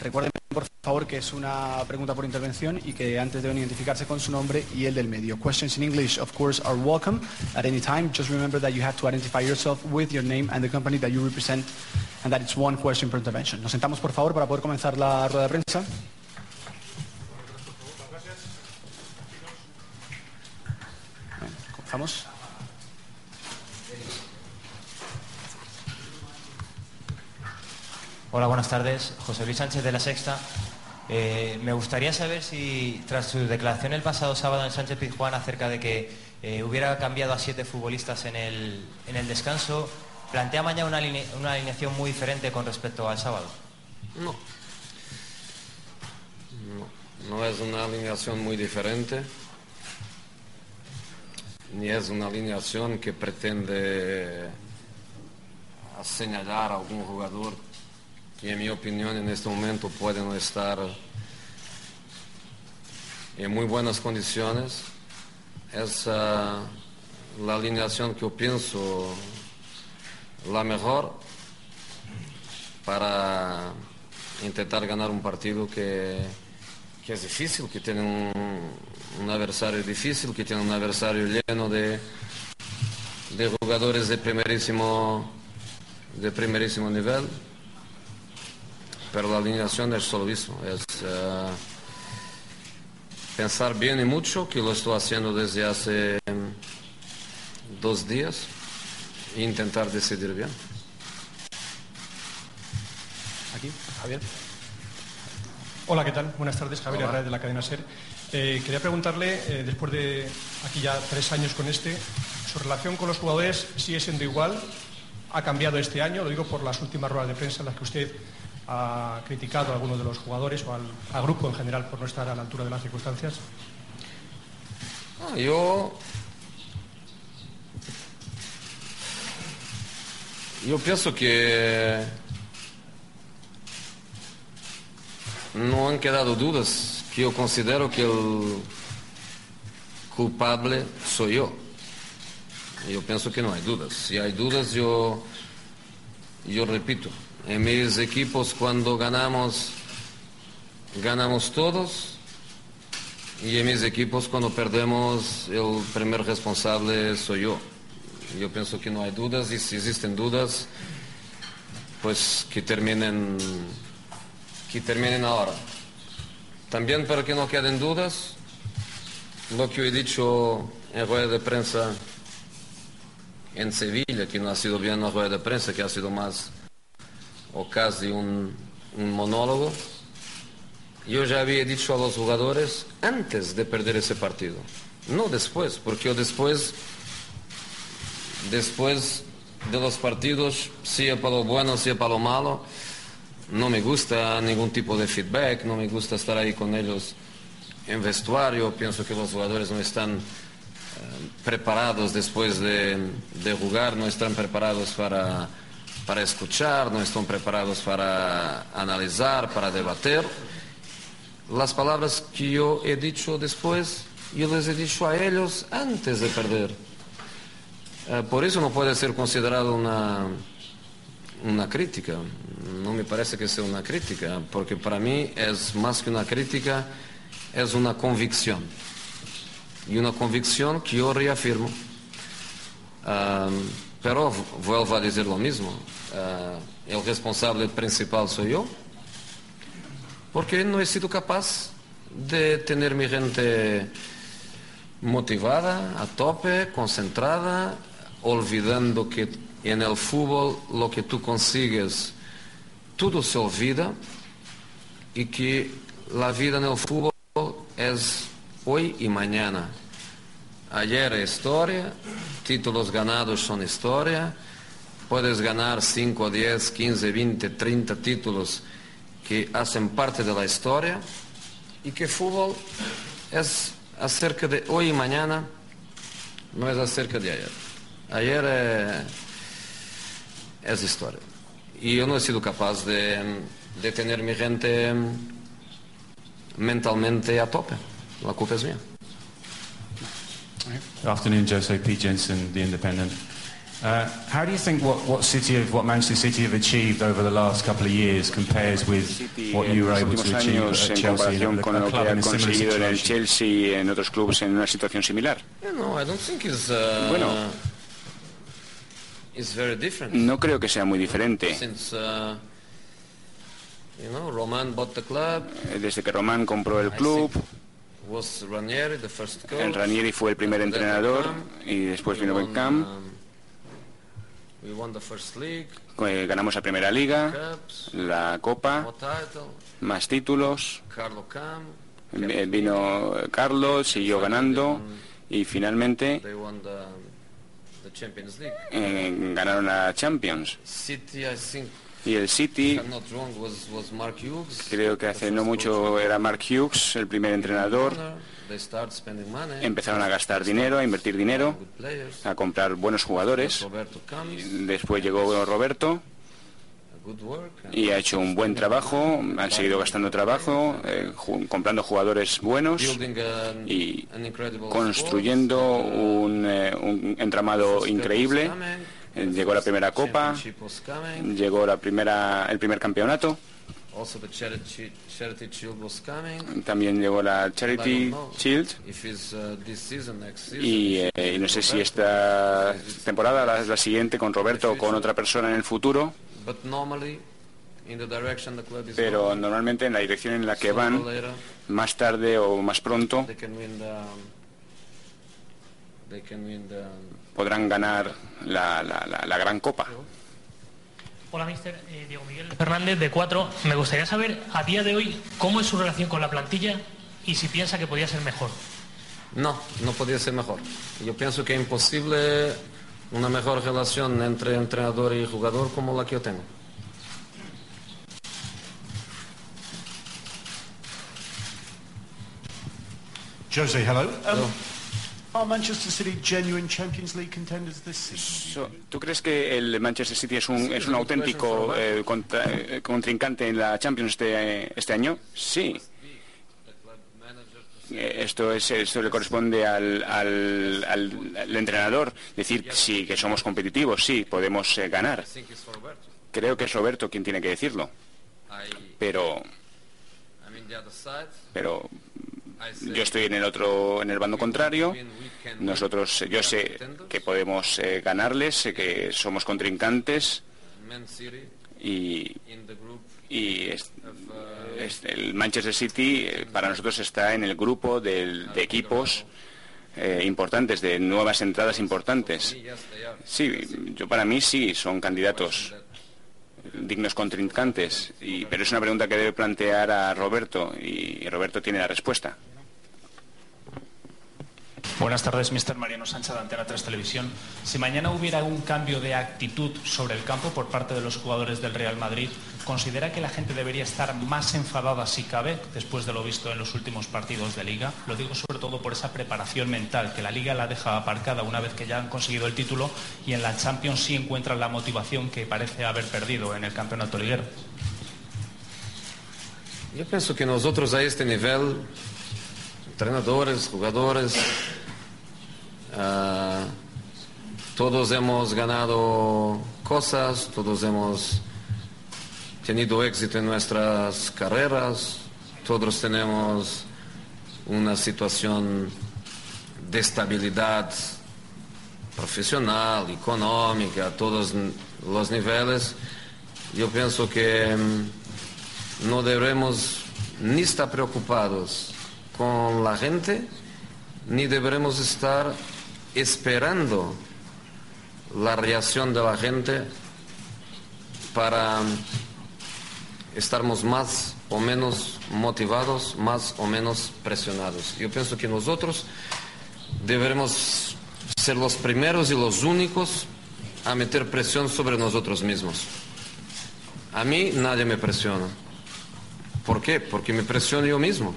Recuerden, por favor, que es una pregunta por intervención y que antes deben identificarse con su nombre y el del medio. Questions in English, of course, are welcome at any time. Just remember that you have to identify yourself with your name and the company that you represent and that it's one question per intervention. Nos sentamos, por favor, para poder comenzar la rueda de prensa. Comenzamos. Hola, buenas tardes. José Luis Sánchez de La Sexta. Eh, me gustaría saber si, tras su declaración el pasado sábado en Sánchez Pizjuán acerca de que eh, hubiera cambiado a siete futbolistas en el, en el descanso, ¿plantea mañana una, una alineación muy diferente con respecto al sábado? No. No, no es una alineación muy diferente, ni es una alineación que pretende señalar a algún jugador que en mi opinión en este momento no estar en muy buenas condiciones. Es ah, la alineación que yo pienso la mejor para intentar ganar un partido que, que es difícil, que tiene un, un adversario difícil, que tiene un adversario lleno de, de jugadores de primerísimo, de primerísimo nivel. Pero la alineación es solo eso, es eh, pensar bien y mucho, que lo estoy haciendo desde hace dos días, e intentar decidir bien. Aquí, Javier. Hola, ¿qué tal? Buenas tardes, Javier. Herrera de la cadena SER. Eh, quería preguntarle, eh, después de aquí ya tres años con este, su relación con los jugadores sigue siendo igual, ha cambiado este año, lo digo por las últimas ruedas de prensa en las que usted ha criticado a algunos de los jugadores o al, grupo en general por no estar a la altura de las circunstancias. Ah, yo. Yo pienso que no han quedado dudas, que yo considero que el culpable soy yo. Yo pienso que no hay dudas. Si hay dudas, yo, yo repito, en mis equipos cuando ganamos, ganamos todos. Y en mis equipos cuando perdemos el primer responsable soy yo. Yo pienso que no hay dudas y si existen dudas, pues que terminen, que terminen ahora. También para que no queden dudas, lo que he dicho en rueda de prensa en Sevilla, que no ha sido bien una rueda de prensa, que ha sido más o casi un, monólogo, yo ya había dicho a los jugadores antes de perder ese partido, no después, porque yo después, después de los partidos, sea para lo bueno, sea para lo malo, no me gusta ningún tipo de feedback, no me gusta estar ahí con ellos en vestuario, pienso que los jugadores no están eh, preparados después de, de jugar, no están preparados para, para escuchar, no están preparados para analizar, para debater las palabras que yo he dicho después, yo les he dicho a ellos antes de perder. Eh, por eso no puede ser considerado una, una crítica. No me parece que sea una crítica, porque para mí es más que una crítica, es una convicción. Y una convicción que yo reafirmo. Ah, pero vuelvo a decir lo mismo. Ah, el responsable principal soy yo porque no he sido capaz de tener mi gente motivada, a tope, concentrada, olvidando que en el fútbol lo que tú consigues, todo se olvida y que la vida en el fútbol es hoy y mañana. Ayer es historia, títulos ganados son historia, puedes ganar 5, 10, 15, 20, 30 títulos que hacen parte de la historia y que fútbol es acerca de hoy y mañana, no es acerca de ayer. Ayer eh, es historia. Y yo no he sido capaz de, de tener mi gente mentalmente a tope. La culpa es mía. Good afternoon, Jose P. Jensen, The Independent. Uh, how do you think what, what City have, what Manchester City have achieved over the last couple of years compares with what en you were los able últimos to achieve años at Chelsea, con lo club que in ha a similar conseguido en el situation? Chelsea y en otros clubes en una situación similar? Yeah, no, I don't think it's, uh, Bueno. it's very different. No creo que sea muy diferente. Since, uh, you know, Roman bought the club, Eh, Desde que Román compró el club, el Ranieri fue el primer entrenador y después vino Beckham. um, Eh, Ganamos la primera liga, la Copa, más títulos. Eh, Vino Carlos, siguió ganando y finalmente eh, ganaron la Champions. Y el City, creo que hace no mucho era Mark Hughes, el primer entrenador. Empezaron a gastar dinero, a invertir dinero, a comprar buenos jugadores. Después llegó Roberto. Y ha hecho un buen trabajo, han seguido gastando trabajo, eh, comprando jugadores buenos y construyendo un, eh, un entramado increíble. Eh, Llegó la primera copa, llegó la primera, el primer campeonato, también llegó la Charity Shield. uh, y, eh, y no sé si esta temporada, la, la siguiente con Roberto o con otra persona en el futuro, pero normalmente en la dirección en la que van, más tarde o más pronto, podrán ganar la, la- la- la gran copa. Hola, mister. Eh, Diego Miguel Fernández, de 4. Me gustaría saber, a día de hoy, cómo es su relación con la plantilla y si piensa que podría ser mejor. No, no podía ser mejor. Yo pienso que es imposible una mejor relación entre entrenador y jugador como la que yo tengo. Jose, hello. Um, Hello. So, ¿Tú crees que el Manchester City es un, es un auténtico eh, contra- eh, contrincante en la Champions este, este año? Sí. Eh, Esto, es, esto le corresponde al, al- al- al entrenador decir que sí, que somos competitivos, sí, podemos eh, ganar. I think it's for Roberto. Creo que es Roberto quien tiene que decirlo, I, pero, pero yo estoy en el otro, en el bando contrario. Nosotros, yo sé que podemos eh, ganarles, sé que somos contrincantes y, el Manchester City eh, para nosotros está en el grupo de equipos eh, importantes, de nuevas entradas importantes. Sí, yo para mí sí, son candidatos dignos contrincantes, pero es una pregunta que debe plantear a Roberto y Roberto tiene la respuesta. Buenas tardes, Mr. Mariano Sánchez de Antena 3 Televisión. Si mañana hubiera un cambio de actitud sobre el campo por parte de los jugadores del Real Madrid, ¿considera que la gente debería estar más enfadada si cabe después de lo visto en los últimos partidos de Liga? Lo digo sobre todo por esa preparación mental, que la Liga la deja aparcada una vez que ya han conseguido el título y en la Champions sí encuentran la motivación que parece haber perdido en el campeonato liguero. Yo pienso que nosotros a este nivel, entrenadores, jugadores, ah, todos hemos ganado cosas, todos hemos tenido éxito en nuestras carreras, todos tenemos una situación de estabilidad profesional, económica, a todos los niveles. Yo pienso que mm, no debemos ni estar preocupados con la gente, ni deberemos estar esperando la reacción de la gente para estarmos más o menos motivados, más o menos presionados. Yo pienso que nosotros deberemos ser los primeros y los únicos a meter presión sobre nosotros mismos. A mí nadie me presiona. ¿Por qué? Porque me presiono yo mismo.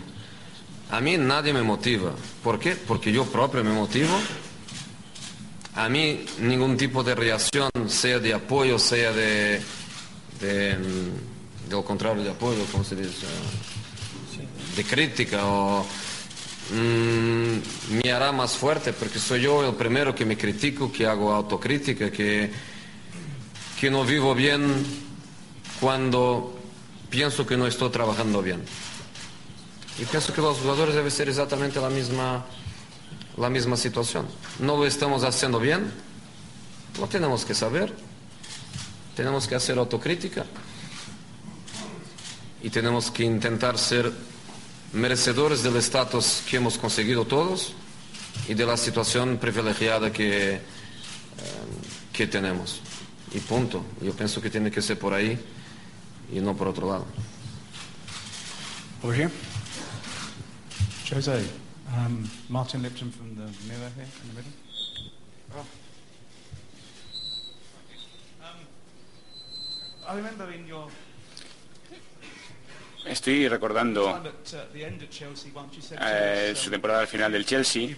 A mí nadie me motiva. ¿Por qué? Porque yo propio me motivo. A mí ningún tipo de reacción, sea de apoyo, sea de, de, de lo contrario de apoyo, ¿cómo se dice? De crítica o mm, me hará más fuerte porque soy yo el primero que me critico, que hago autocrítica, que, que no vivo bien cuando pienso que no estoy trabajando bien. Y pienso que los jugadores deben ser exactamente la misma, la misma situación. No lo estamos haciendo bien, lo tenemos que saber, tenemos que hacer autocrítica y tenemos que intentar ser merecedores del estatus que hemos conseguido todos y de la situación privilegiada que, eh, que tenemos. Y punto. Yo pienso que tiene que ser por ahí y no por otro lado. Over here. Jose, um, Martin Lipton from the Mirror here in the middle. Um, I remember in your Estoy recordando uh, eh, su temporada al final del Chelsea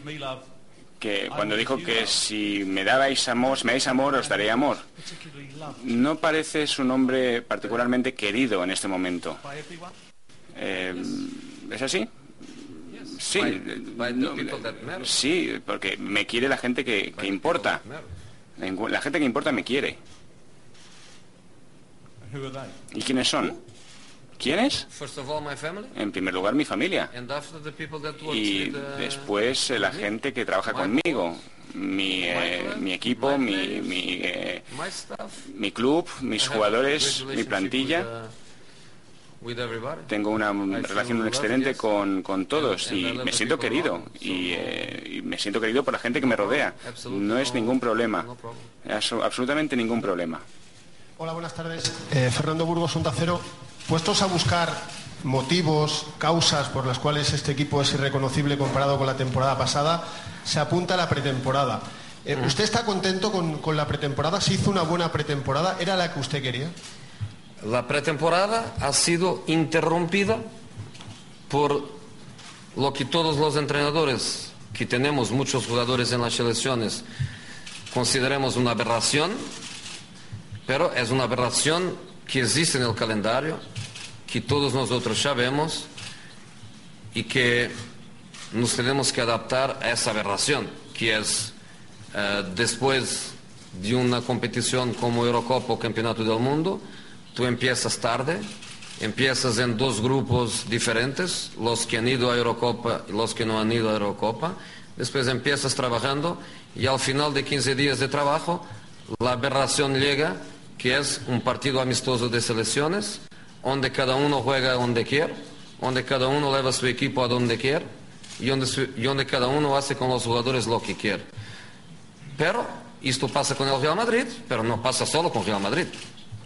que cuando dijo que si me dabais amor, si me dais amor, os daré amor. No parece su nombre particularmente querido en este momento. Eh, ¿Es así? Sí, By- by no, sí, porque me quiere la gente que, que importa. La gente que importa me quiere. ¿Y quiénes son? ¿Quiénes? En primer lugar, mi familia. Y uh, después eh, la gente que trabaja conmigo. Mi, eh, mi equipo, mi, mi, eh, mi club, mis jugadores, mi plantilla. With, uh, with everybody. Tengo una relación excelente con, con todos y me siento querido y, eh, y me siento querido por la gente que me rodea. No es ningún problema, absolutamente ningún problema. Hola, buenas tardes. Eh, Fernando Burgos, Onda Cero. Puestos a buscar motivos, causas por las cuales este equipo es irreconocible comparado con la temporada pasada, se apunta a la pretemporada. Eh, ¿Usted está contento con, con la pretemporada? ¿Se hizo una buena pretemporada? ¿Era la que usted quería? La pretemporada ha sido interrumpida por lo que todos los entrenadores, que tenemos muchos jugadores en las selecciones, consideramos una aberración, pero es una aberración que existe en el calendario, que todos nosotros sabemos y que nos tenemos que adaptar a esa aberración, que es eh, después de una competición como Eurocopa o Campeonato del Mundo, tú empiezas tarde, empiezas en dos grupos diferentes, los que han ido a Eurocopa y los que no han ido a Eurocopa, después empiezas trabajando y al final de 15 días de trabajo la aberración llega, que es un partido amistoso de selecciones, donde cada uno juega donde quiere, donde cada uno lleva su equipo a donde quiere y donde, cada uno hace con los jugadores lo que quiere. Pero esto pasa con el Real Madrid, pero no pasa solo con Real Madrid.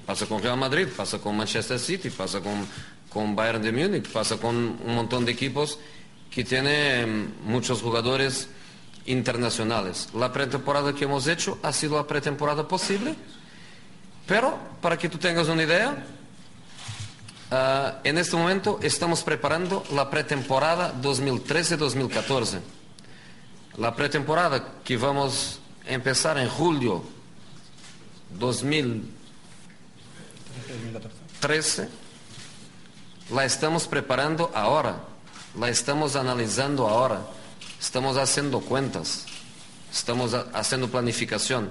Pasa con Real Madrid, pasa con Manchester City, pasa con, con Bayern de Múnich, pasa con un montón de equipos que tienen muchos jugadores internacionales. La pretemporada que hemos hecho ha sido la pretemporada posible, pero para que tú tengas una idea, ah, en este momento estamos preparando la pretemporada 2013-2014. La pretemporada que vamos a empezar en julio 2013 la estamos preparando ahora, la estamos analizando ahora, estamos haciendo cuentas, estamos ha- haciendo planificación.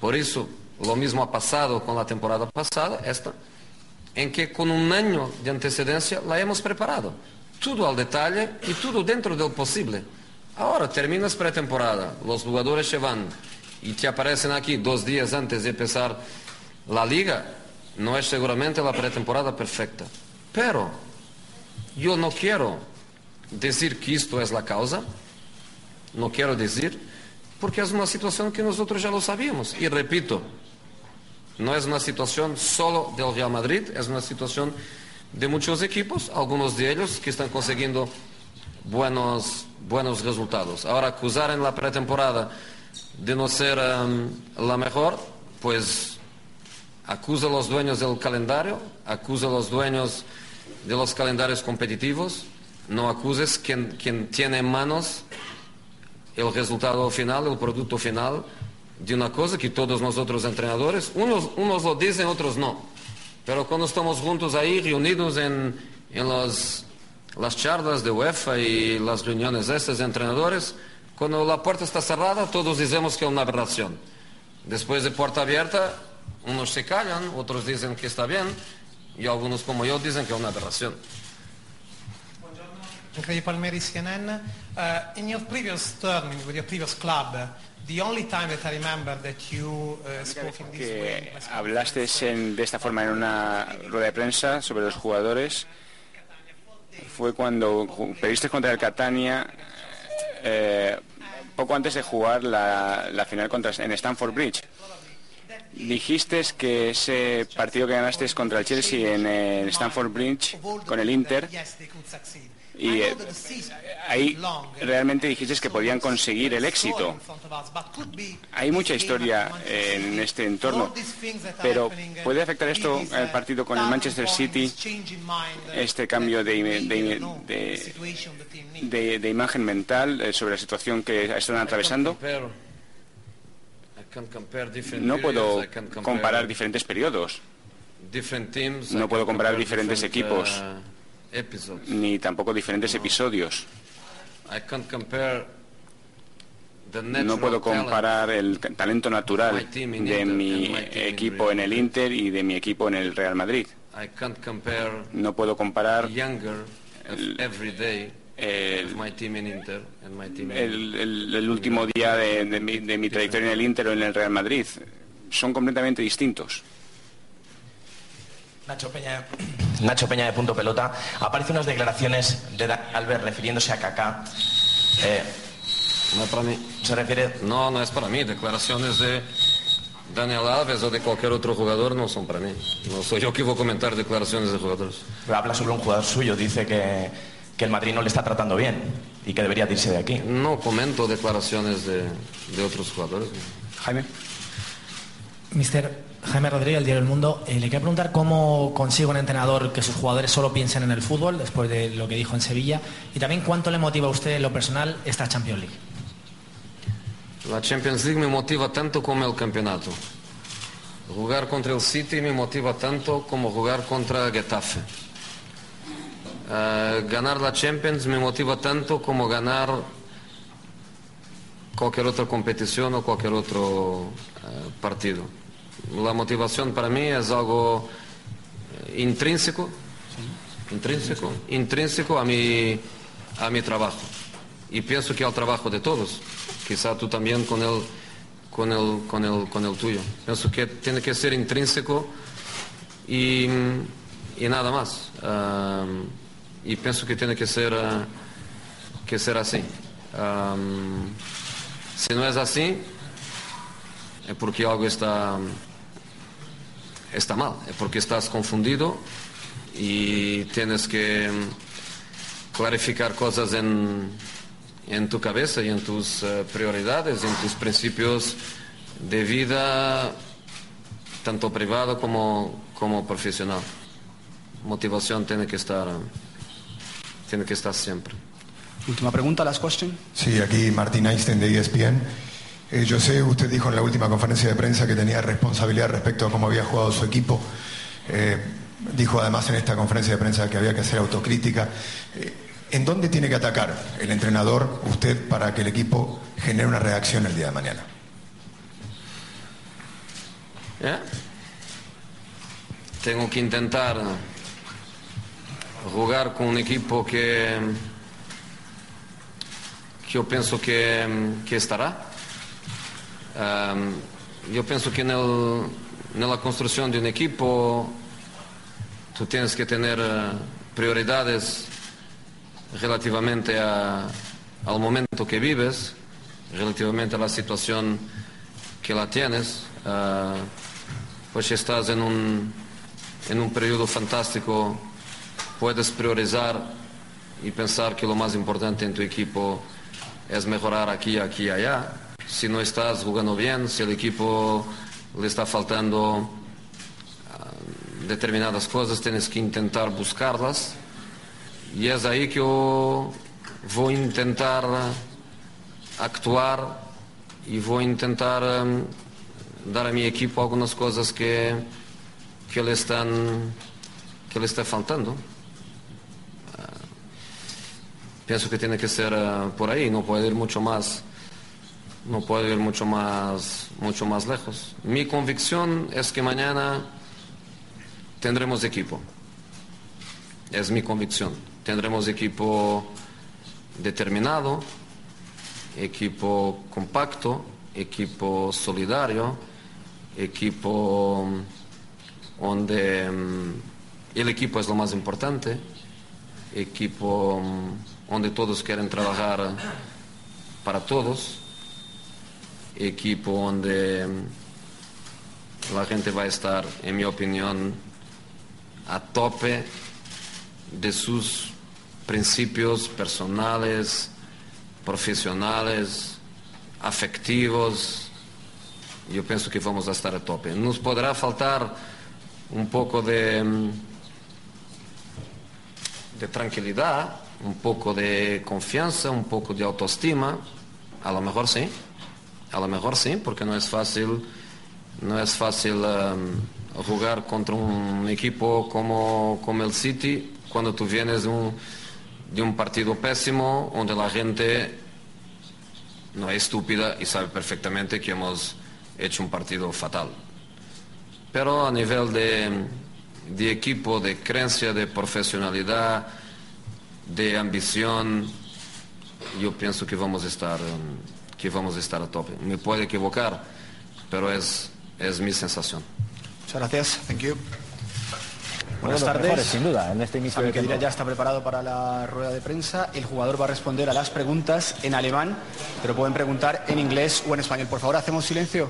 Por eso, lo mismo ha pasado con la temporada pasada, esta, en que con un año de antecedencia la hemos preparado. Todo al detalle y todo dentro del posible. Ahora terminas pretemporada, los jugadores se van y te aparecen aquí dos días antes de empezar la liga. No es seguramente la pretemporada perfecta. Pero yo no quiero decir que esto es la causa, no quiero decir, porque es una situación que nosotros ya lo sabíamos. Y repito, no es una situación solo del Real Madrid, es una situación de muchos equipos, algunos de ellos que están consiguiendo buenos, buenos resultados. Ahora, acusar en la pretemporada de no ser em, la mejor, pues acusa a los dueños del calendario, acusa a los dueños de los calendarios competitivos, no acuses quien, quien tiene en manos el resultado final, el producto final de una cosa que todos nosotros entrenadores, unos, unos lo dicen, otros no. Pero cuando estamos juntos ahí, reunidos en, en los, las charlas de UEFA y las reuniones estas de entrenadores, cuando la puerta está cerrada, todos decimos que es una aberración. Después de puerta abierta, unos se callan, otros dicen que está bien, y algunos como yo dicen que es una aberración. Giancarlo Palmeri, CNN. Uh, in your previous term with your previous club, the only time that I remember that you uh, spoke in this way. que hablaste en- de esta forma en una rueda de prensa sobre los jugadores fue cuando perdiste contra el Catania eh, poco antes de jugar la, la final contra, en Stamford Bridge. Dijiste que ese partido que ganaste contra el Chelsea en el Stamford Bridge con el Inter y eh, ahí realmente dijiste que podían conseguir el éxito. Hay mucha historia en este entorno, pero ¿puede afectar esto al partido con el Manchester City, este cambio de- de- de imagen mental eh, sobre la situación que están atravesando? No puedo comparar diferentes periodos. No puedo comparar diferentes equipos, ni tampoco diferentes episodios. No puedo comparar el talento natural de mi equipo en el Inter y de mi equipo en el Real Madrid. No puedo comparar el, of my team in Inter and my team in el- el- el último día de, de mi, de mi trayectoria en el Inter o en el Real Madrid. Son completamente distintos. Nacho Peña, Nacho Peña de Punto Pelota. Aparecen unas declaraciones de Dani Alves refiriéndose a Kaká. Eh, no es para mí. ¿Se refiere? No, no es para mí. Declaraciones de Daniel Alves o de cualquier otro jugador no son para mí. No soy yo que voy a comentar declaraciones de jugadores. Habla sobre un jugador suyo, dice que, que el Madrid no le está tratando bien y que debería de irse de aquí. No comento declaraciones de, de otros jugadores. Jaime. Mister Jaime Rodríguez, el diario El Mundo, eh, le quería preguntar cómo consigue un entrenador que sus jugadores solo piensen en el fútbol, después de lo que dijo en Sevilla, y también cuánto le motiva a usted en lo personal esta Champions League. La Champions League me motiva tanto como el campeonato. Jugar contra el City me motiva tanto como jugar contra Getafe. Eh, ganar la Champions me motiva tanto como ganar cualquier otra competición o cualquier otro eh, partido. La motivación para mí es algo eh, intrínseco, intrínseco, intrínseco a mi, a mi trabajo. Y pienso que al trabajo de todos. Quizá tú también con el, con el, con el, con el tuyo. Pienso que tiene que ser intrínseco y, y nada más. Um, y pienso que tiene que ser, uh, que ser así. Um, si no es así, es porque algo está, está mal, es porque estás confundido y tienes que mm, clarificar cosas en, en tu cabeza y en tus eh, prioridades, en tus principios de vida, tanto privado como, como profesional. Motivación tiene que estar, tiene que estar siempre. Última pregunta, last question. Sí, aquí Martín Einstein de ESPN. Eh, yo sé, usted dijo en la última conferencia de prensa que tenía responsabilidad respecto a cómo había jugado su equipo. Eh, dijo además en esta conferencia de prensa que había que hacer autocrítica. Eh, ¿En dónde tiene que atacar el entrenador, usted, para que el equipo genere una reacción el día de mañana? ¿Eh? Tengo que intentar jugar con un equipo que, que yo pienso que, que estará. Um, yo pienso que en, la construcción de un equipo tú tienes que tener eh, prioridades relativamente a- al momento que vives, relativamente a la situación que la tienes. Ah, pues estás en un, en un periodo fantástico, puedes priorizar y pensar que lo más importante en tu equipo es mejorar aquí, aquí y allá. Si no estás jugando bien, si el equipo le está faltando ah, determinadas cosas, tienes que intentar buscarlas. Y es ahí que yo voy a intentar actuar y voy a intentar um, dar a mi equipo algunas cosas que, que le están que le está faltando. Pienso que tiene que ser uh, por ahí, no puede ir mucho más, no puede ir mucho más, mucho más lejos. Mi convicción es que mañana tendremos equipo. Es mi convicción. Tendremos equipo determinado, equipo compacto, equipo solidario, equipo donde mm, el equipo es lo más importante, equipo mm, donde todos quieren trabajar para todos, equipo donde mm, la gente va a estar, en mi opinión, a tope de sus principios personales, profissionais, afetivos, eu penso que vamos estar a tope. Nos poderá faltar um pouco de, de tranquilidade, um pouco de confiança, um pouco de autoestima, a lo mejor sim, a lo mejor sim, porque não é fácil, não é fácil um, jogar contra um equipo como, como el City quando tu vienes um de un partido pésimo donde la gente no es estúpida y sabe perfectamente que hemos hecho un partido fatal. Pero a nivel de, equipo, de creencia, de profesionalidad, de ambición, yo pienso que vamos a estar, que vamos a, estar a tope. Me puedo equivocar, pero es, es mi sensación. Muchas gracias. Thank you. Buenas tardes. sin duda, en este inicio de ya está preparado para la rueda de prensa. El jugador va a responder a las preguntas en alemán, pero pueden preguntar en inglés o en español. Por favor, hacemos silencio.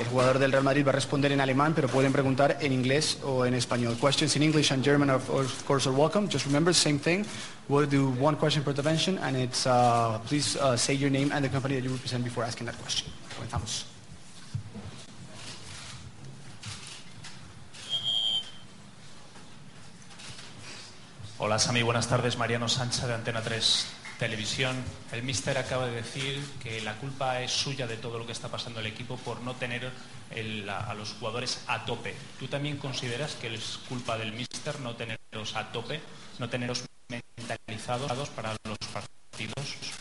El jugador del Real Madrid va a responder en alemán, pero pueden preguntar en inglés o en español. Questions in English and German, of, course, are welcome. Just remember, same thing. We'll do one question per intervention, and it's uh, please uh, say your name and the company that you represent before asking that question. Comenzamos. Hola Sami, buenas tardes. Mariano Sánchez de Antena 3 Televisión. El míster acaba de decir que la culpa es suya de todo lo que está pasando el equipo por no tener a, los jugadores a tope. ¿Tú también consideras que es culpa del míster no tenerlos a tope, no tenerlos mentalizados para los partidos?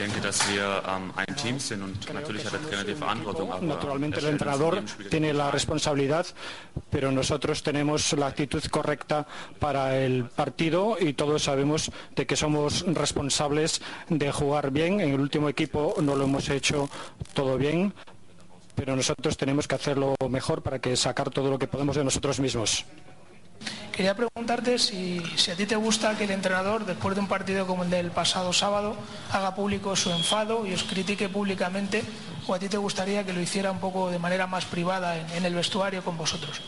Denke, dass wir ähm, ein Team sind und natürlich hat der Trainer die Verantwortung. Aber Naturalmente el entrenador tiene la responsabilidad, pero nosotros tenemos la actitud correcta para el partido y todos sabemos de que somos responsables de jugar bien. En el último equipo no lo hemos hecho todo bien, pero nosotros tenemos que hacerlo mejor para que sacar todo lo que podemos de nosotros mismos. Quería preguntarte si, a ti te gusta que el entrenador, después de un partido como el del pasado sábado, haga público su enfado y os critique públicamente, o a ti te gustaría que lo hiciera un poco de manera más privada en, el vestuario con vosotros.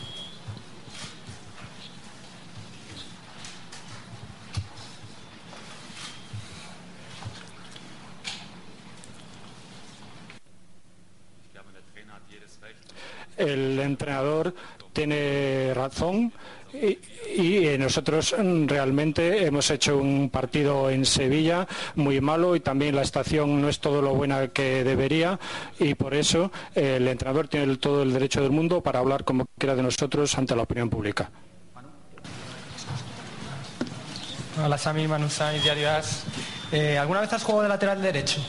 El entrenador tiene razón y, eh, nosotros mm, realmente hemos hecho un partido en Sevilla muy malo y también la estación no es todo lo buena que debería y por eso eh, el entrenador tiene todo el derecho del mundo para hablar como quiera de nosotros ante la opinión pública. Hola Sami, Diario As. Eh, ¿Alguna vez has jugado de lateral derecho?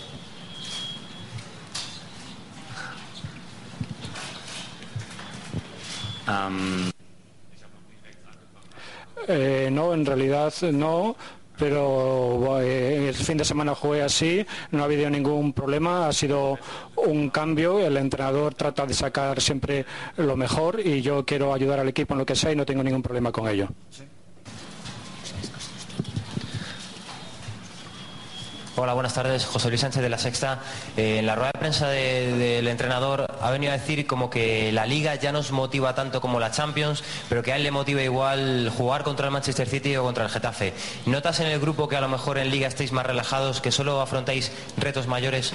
Eh, no, en realidad no pero eh, el fin de semana jugué así, no ha habido ningún problema, ha sido un cambio, el entrenador trata de sacar siempre lo mejor y yo quiero ayudar al equipo en lo que sea y no tengo ningún problema con ello. Hola, buenas tardes. José Luis Sánchez de La Sexta. Eh, en la rueda de prensa de- del entrenador ha venido a decir como que la Liga ya nos motiva tanto como la Champions, pero que a él le motiva igual jugar contra el Manchester City o contra el Getafe. ¿Notas en el grupo que a lo mejor en Liga estáis más relajados, que solo afrontáis retos mayores?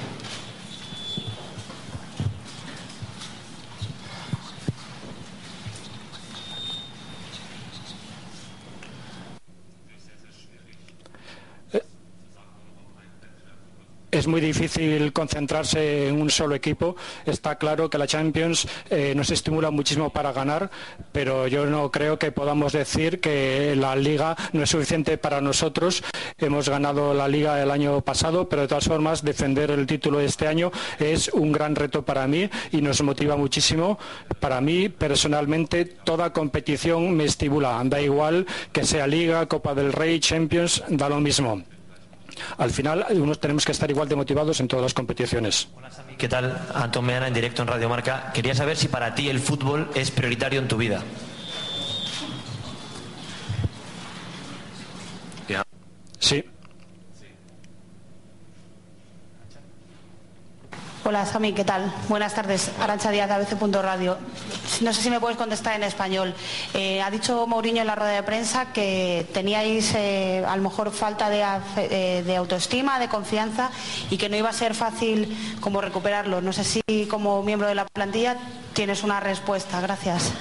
Es muy difícil concentrarse en un solo equipo. Está claro que la Champions eh, nos estimula muchísimo para ganar, pero yo no creo que podamos decir que la liga no es suficiente para nosotros. Hemos ganado la liga el año pasado, pero de todas formas defender el título de este año es un gran reto para mí y nos motiva muchísimo. Para mí, personalmente, toda competición me estimula. Da igual que sea liga, Copa del Rey, Champions, da lo mismo. Al final, unos tenemos que estar igual de motivados en todas las competiciones. ¿Qué tal? Antón Meana en directo en Radio Marca. Quería saber si para ti el fútbol es prioritario en tu vida. Sí. Hola Sami, ¿qué tal? Buenas tardes. Arancha Díaz, ABC.radio. No sé si me puedes contestar en español. Eh, ha dicho Mourinho en la rueda de prensa que teníais eh, a lo mejor falta de, eh, de autoestima, de confianza y que no iba a ser fácil como recuperarlo. No sé si como miembro de la plantilla tienes una respuesta. Gracias.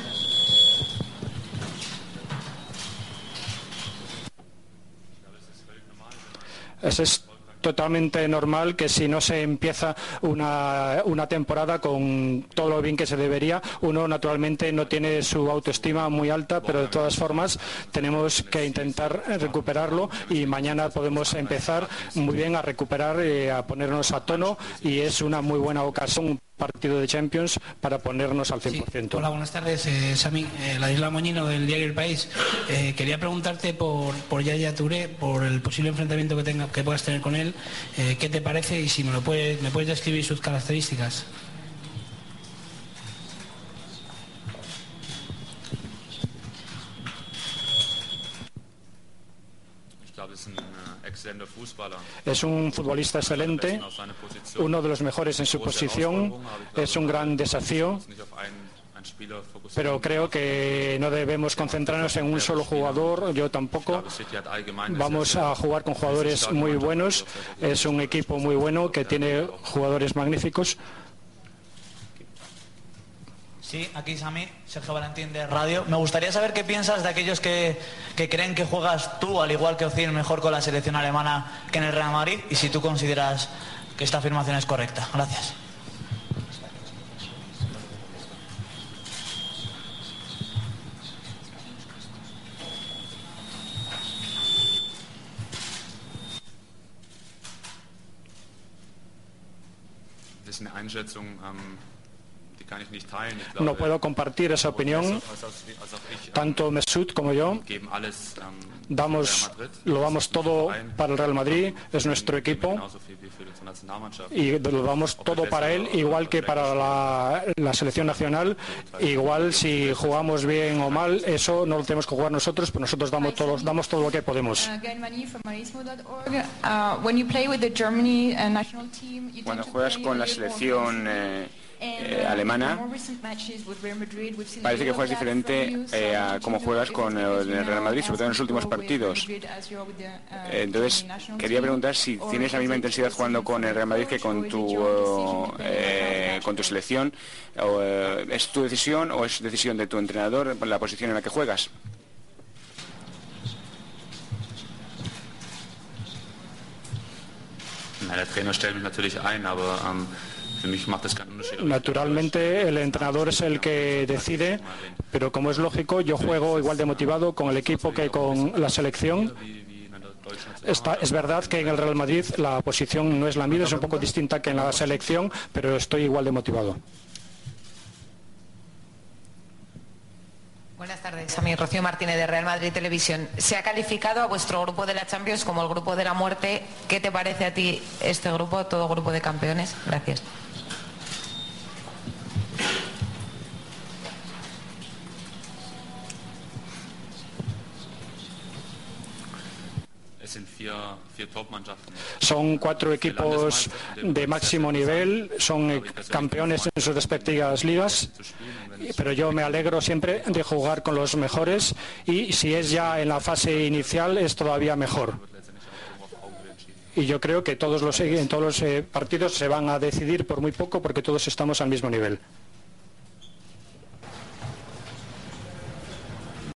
Es totalmente normal que si no se empieza una, temporada con todo lo bien que se debería, uno naturalmente no tiene su autoestima muy alta, pero de todas formas tenemos que intentar recuperarlo y mañana podemos empezar muy bien a recuperar, eh, a ponernos a tono y es una muy buena ocasión, partido de Champions para ponernos al 100%. Hola, buenas tardes, eh, Sami. Eh, la isla Moñino del diario El País. Eh, quería preguntarte por, por Yaya Touré, por el posible enfrentamiento que, tenga, que puedas tener con él. Eh, ¿Qué te parece y si me, lo puedes, me puedes describir sus características? Es un futbolista excelente, uno de los mejores en su posición, es un gran desafío. pero creo que no debemos concentrarnos en un solo jugador, yo tampoco. Vamos a jugar con jugadores muy buenos, es un equipo muy bueno que tiene jugadores magníficos. Sí, aquí Sami, Sergio Valentín de Radio. Me gustaría saber qué piensas de aquellos que, que creen que juegas tú, al igual que Ozil, mejor con la selección alemana que en el Real Madrid y si tú consideras que esta afirmación es correcta. Gracias. Das ist eine No puedo compartir esa opinión. ähm, Tanto Mesut como yo ähm, damos, für Real Madrid. lo damos todo para el Real Madrid, es nuestro equipo y lo damos todo para él, igual que para la, la selección nacional. Igual si jugamos bien o mal, eso no lo tenemos que jugar nosotros, pero nosotros damos todo, damos todo lo que podemos. Uh. Uh, when you play with the Germany uh, national team, you Cuando juegas play con la selección eh, eh, alemana, parece que juegas diferente eh, a to juegas con el, Real Madrid, sobre todo en los últimos partidos. Eh, Entonces, quería preguntar si tienes la is misma intensidad jugando con el Real Madrid que con tu, eh, con tu selección. ¿Es tu decisión o es decisión de tu entrenador la posición en la que juegas? Der Trainer stellt mich natürlich ein, aber ähm, Naturalmente el entrenador es el que decide, pero como es lógico, yo juego igual de motivado con el equipo que con la selección. Está- es verdad que en el Real Madrid la posición no es la misma, es un poco distinta que en la selección, pero estoy igual de motivado. Buenas tardes, a mí Rocío Martínez de Real Madrid Televisión. Se ha calificado a vuestro grupo de la Champions como el grupo de la muerte. ¿Qué te parece a ti este grupo, todo grupo de campeones? Gracias. Es sind vier, vier Top-Mannschaften. Son cuatro equipos de máximo nivel, son eh, campeones en sus respectivas ligas, pero yo me alegro siempre de jugar con los mejores y si es ya en la fase inicial es todavía mejor. Y yo creo que todos los, en todos los eh, partidos se van a decidir por muy poco porque todos estamos al mismo nivel.